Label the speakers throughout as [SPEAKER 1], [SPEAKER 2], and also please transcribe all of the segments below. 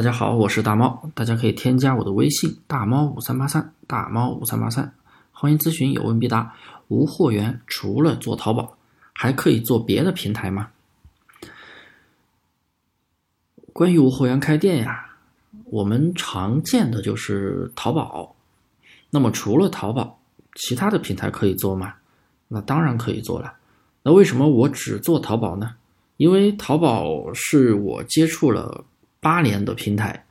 [SPEAKER 1] 大家好，我是大猫，大家可以添加我的微信大猫五三八三，大猫五三八三，欢迎咨询，有问必答。无货源除了做淘宝，还可以做别的平台吗？关于无货源开店呀，我们常见的就是淘宝。那么除了淘宝，其他的平台可以做吗？那当然可以做了。那为什么我只做淘宝呢？因为淘宝是我接触了八年的平台，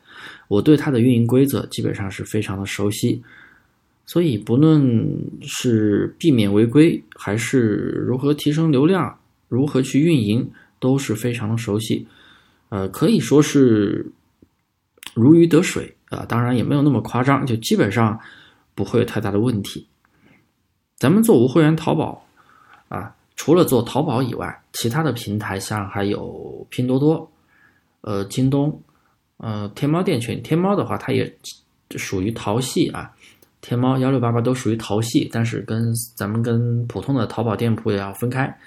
[SPEAKER 1] 我对它的运营规则基本上是非常的熟悉，所以不论是避免违规，还是如何提升流量，如何去运营，都是非常的熟悉，呃，可以说是如鱼得水啊。当然也没有那么夸张，就基本上不会有太大的问题。咱们做无会员淘宝啊。除了做淘宝以外，其他的平台像还有拼多多、呃京东、呃天猫店群。天猫的话，它也属于淘系啊。天猫、幺六八八都属于淘系，但是跟咱们跟普通的淘宝店铺也要分开。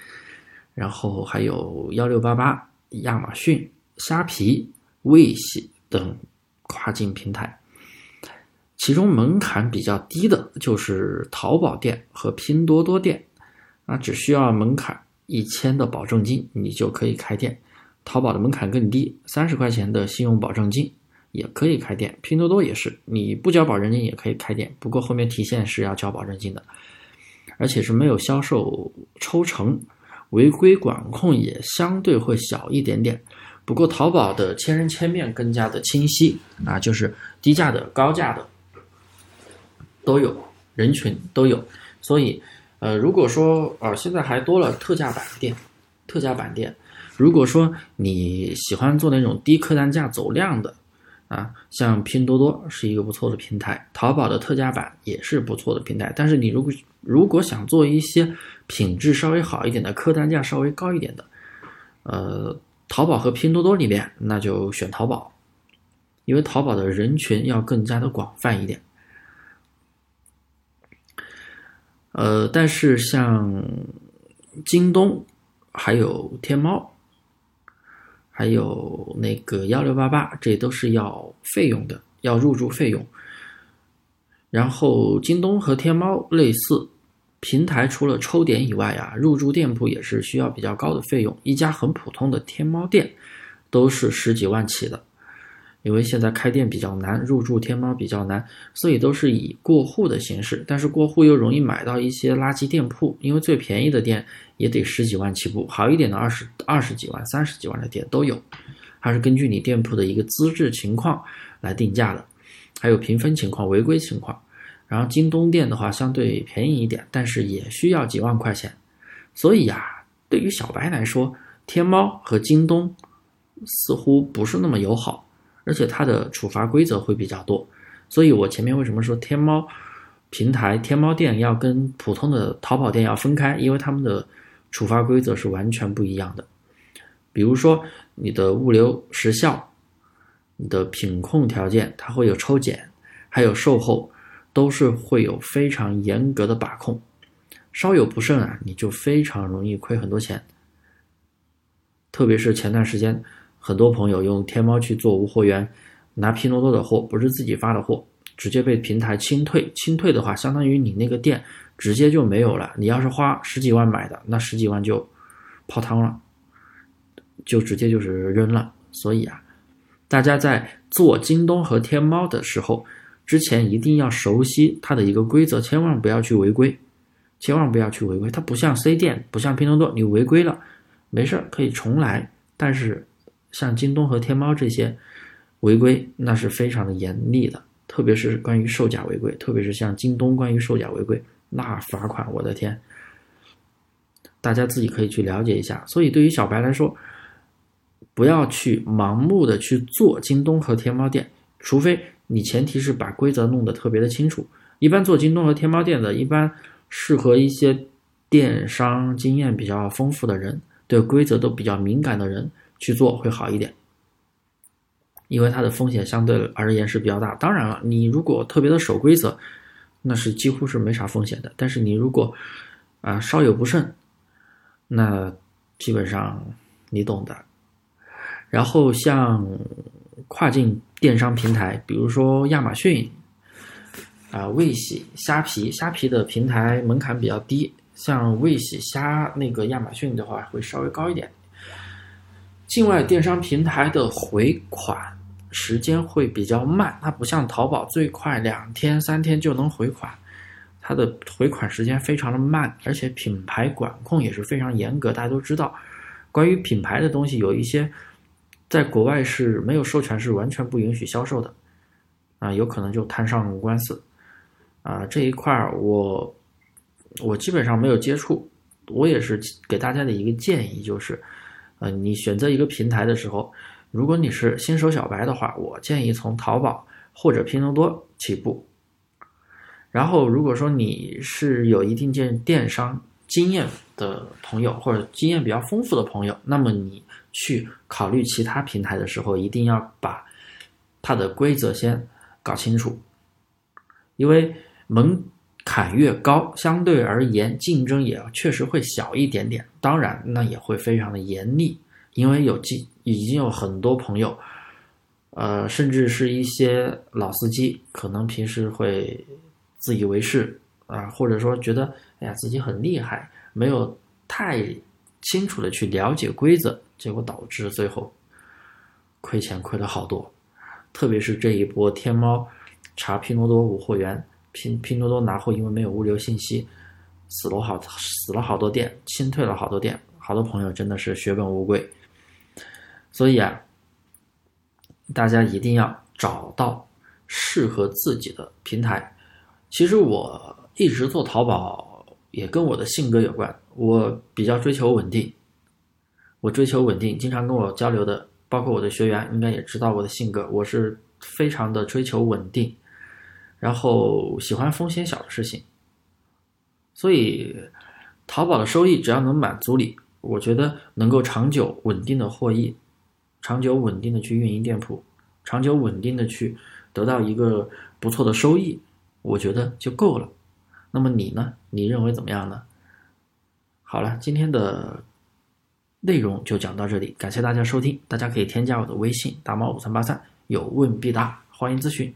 [SPEAKER 1] 然后还有幺六八八、亚马逊、虾皮、微系等跨境平台，其中门槛比较低的就是淘宝店和拼多多店。那只需要门槛一千的保证金，你就可以开店。淘宝的门槛更低，三十块钱的信用保证金也可以开店。拼多多也是，你不交保证金也可以开店，不过后面提现是要交保证金的，而且是没有销售抽成，违规管控也相对会小一点点。不过淘宝的千人千面更加的清晰啊，就是低价的、高价的都有，人群都有，所以。呃，如果说啊，现在还多了特价版店，特价版店。如果说你喜欢做那种低客单价走量的，啊，像拼多多是一个不错的平台，淘宝的特价版也是不错的平台。但是你如果如果想做一些品质稍微好一点的，客单价稍微高一点的，呃，淘宝和拼多多里面，那就选淘宝，因为淘宝的人群要更加的广泛一点。呃，但是像京东、还有天猫、还有那个幺六八八，这都是要费用的，要入驻费用。然后京东和天猫类似，平台除了抽点以外啊，入驻店铺也是需要比较高的费用。一家很普通的天猫店都是十几万起的。因为现在开店比较难，入驻天猫比较难，所以都是以过户的形式。但是过户又容易买到一些垃圾店铺，因为最便宜的店也得十几万起步，好一点的二十二十几万、三十几万的店都有，还是根据你店铺的一个资质情况来定价的，还有评分情况、违规情况。然后京东店的话相对便宜一点，但是也需要几万块钱。所以呀，对于小白来说，天猫和京东似乎不是那么友好。而且它的处罚规则会比较多，所以我前面为什么说天猫平台、天猫店要跟普通的淘宝店要分开？因为他们的处罚规则是完全不一样的。比如说你的物流时效、你的品控条件，它会有抽检，还有售后，都是会有非常严格的把控。稍有不慎啊，你就非常容易亏很多钱。特别是前段时间。很多朋友用天猫去做无货源，拿拼多多的货，不是自己发的货，直接被平台清退。清退的话，相当于你那个店直接就没有了。你要是花十几万买的，那十几万就泡汤了，就直接就是扔了。所以啊，大家在做京东和天猫的时候，之前一定要熟悉它的一个规则，千万不要去违规，千万不要去违规。它不像 C 店，不像拼多多，你违规了没事儿可以重来，但是。像京东和天猫这些违规，那是非常的严厉的，特别是关于售假违规，特别是像京东关于售假违规，那罚款，我的天！大家自己可以去了解一下。所以对于小白来说，不要去盲目的去做京东和天猫店，除非你前提是把规则弄得特别的清楚。一般做京东和天猫店的，一般适合一些电商经验比较丰富的人，对规则都比较敏感的人。去做会好一点，因为它的风险相对而言是比较大。当然了，你如果特别的守规则，那是几乎是没啥风险的。但是你如果啊稍有不慎，那基本上你懂的。然后像跨境电商平台，比如说亚马逊啊、卫喜、虾皮，虾皮的平台门槛比较低，像卫喜、虾那个亚马逊的话会稍微高一点。境外电商平台的回款时间会比较慢，它不像淘宝最快两天三天就能回款，它的回款时间非常的慢，而且品牌管控也是非常严格。大家都知道，关于品牌的东西，有一些在国外是没有授权，是完全不允许销售的，啊，有可能就摊上官司，啊，这一块儿我我基本上没有接触，我也是给大家的一个建议就是。呃，你选择一个平台的时候，如果你是新手小白的话，我建议从淘宝或者拼多多起步。然后，如果说你是有一定电电商经验的朋友，或者经验比较丰富的朋友，那么你去考虑其他平台的时候，一定要把它的规则先搞清楚，因为门槛越高，相对而言竞争也确实会小一点点。当然，那也会非常的严厉，因为有经已经有很多朋友，呃，甚至是一些老司机，可能平时会自以为是啊，或者说觉得哎呀自己很厉害，没有太清楚的去了解规则，结果导致最后亏钱亏了好多。特别是这一波天猫查拼多多无货源。拼拼多多拿货，因为没有物流信息，死了好死了好多店，清退了好多店，好多朋友真的是血本无归。所以啊，大家一定要找到适合自己的平台。其实我一直做淘宝，也跟我的性格有关。我比较追求稳定，我追求稳定，经常跟我交流的，包括我的学员，应该也知道我的性格，我是非常的追求稳定。然后喜欢风险小的事情，所以淘宝的收益只要能满足你，我觉得能够长久稳定的获益，长久稳定的去运营店铺，长久稳定的去得到一个不错的收益，我觉得就够了。那么你呢？你认为怎么样呢？好了，今天的内容就讲到这里，感谢大家收听，大家可以添加我的微信大猫五三八三，有问必答，欢迎咨询。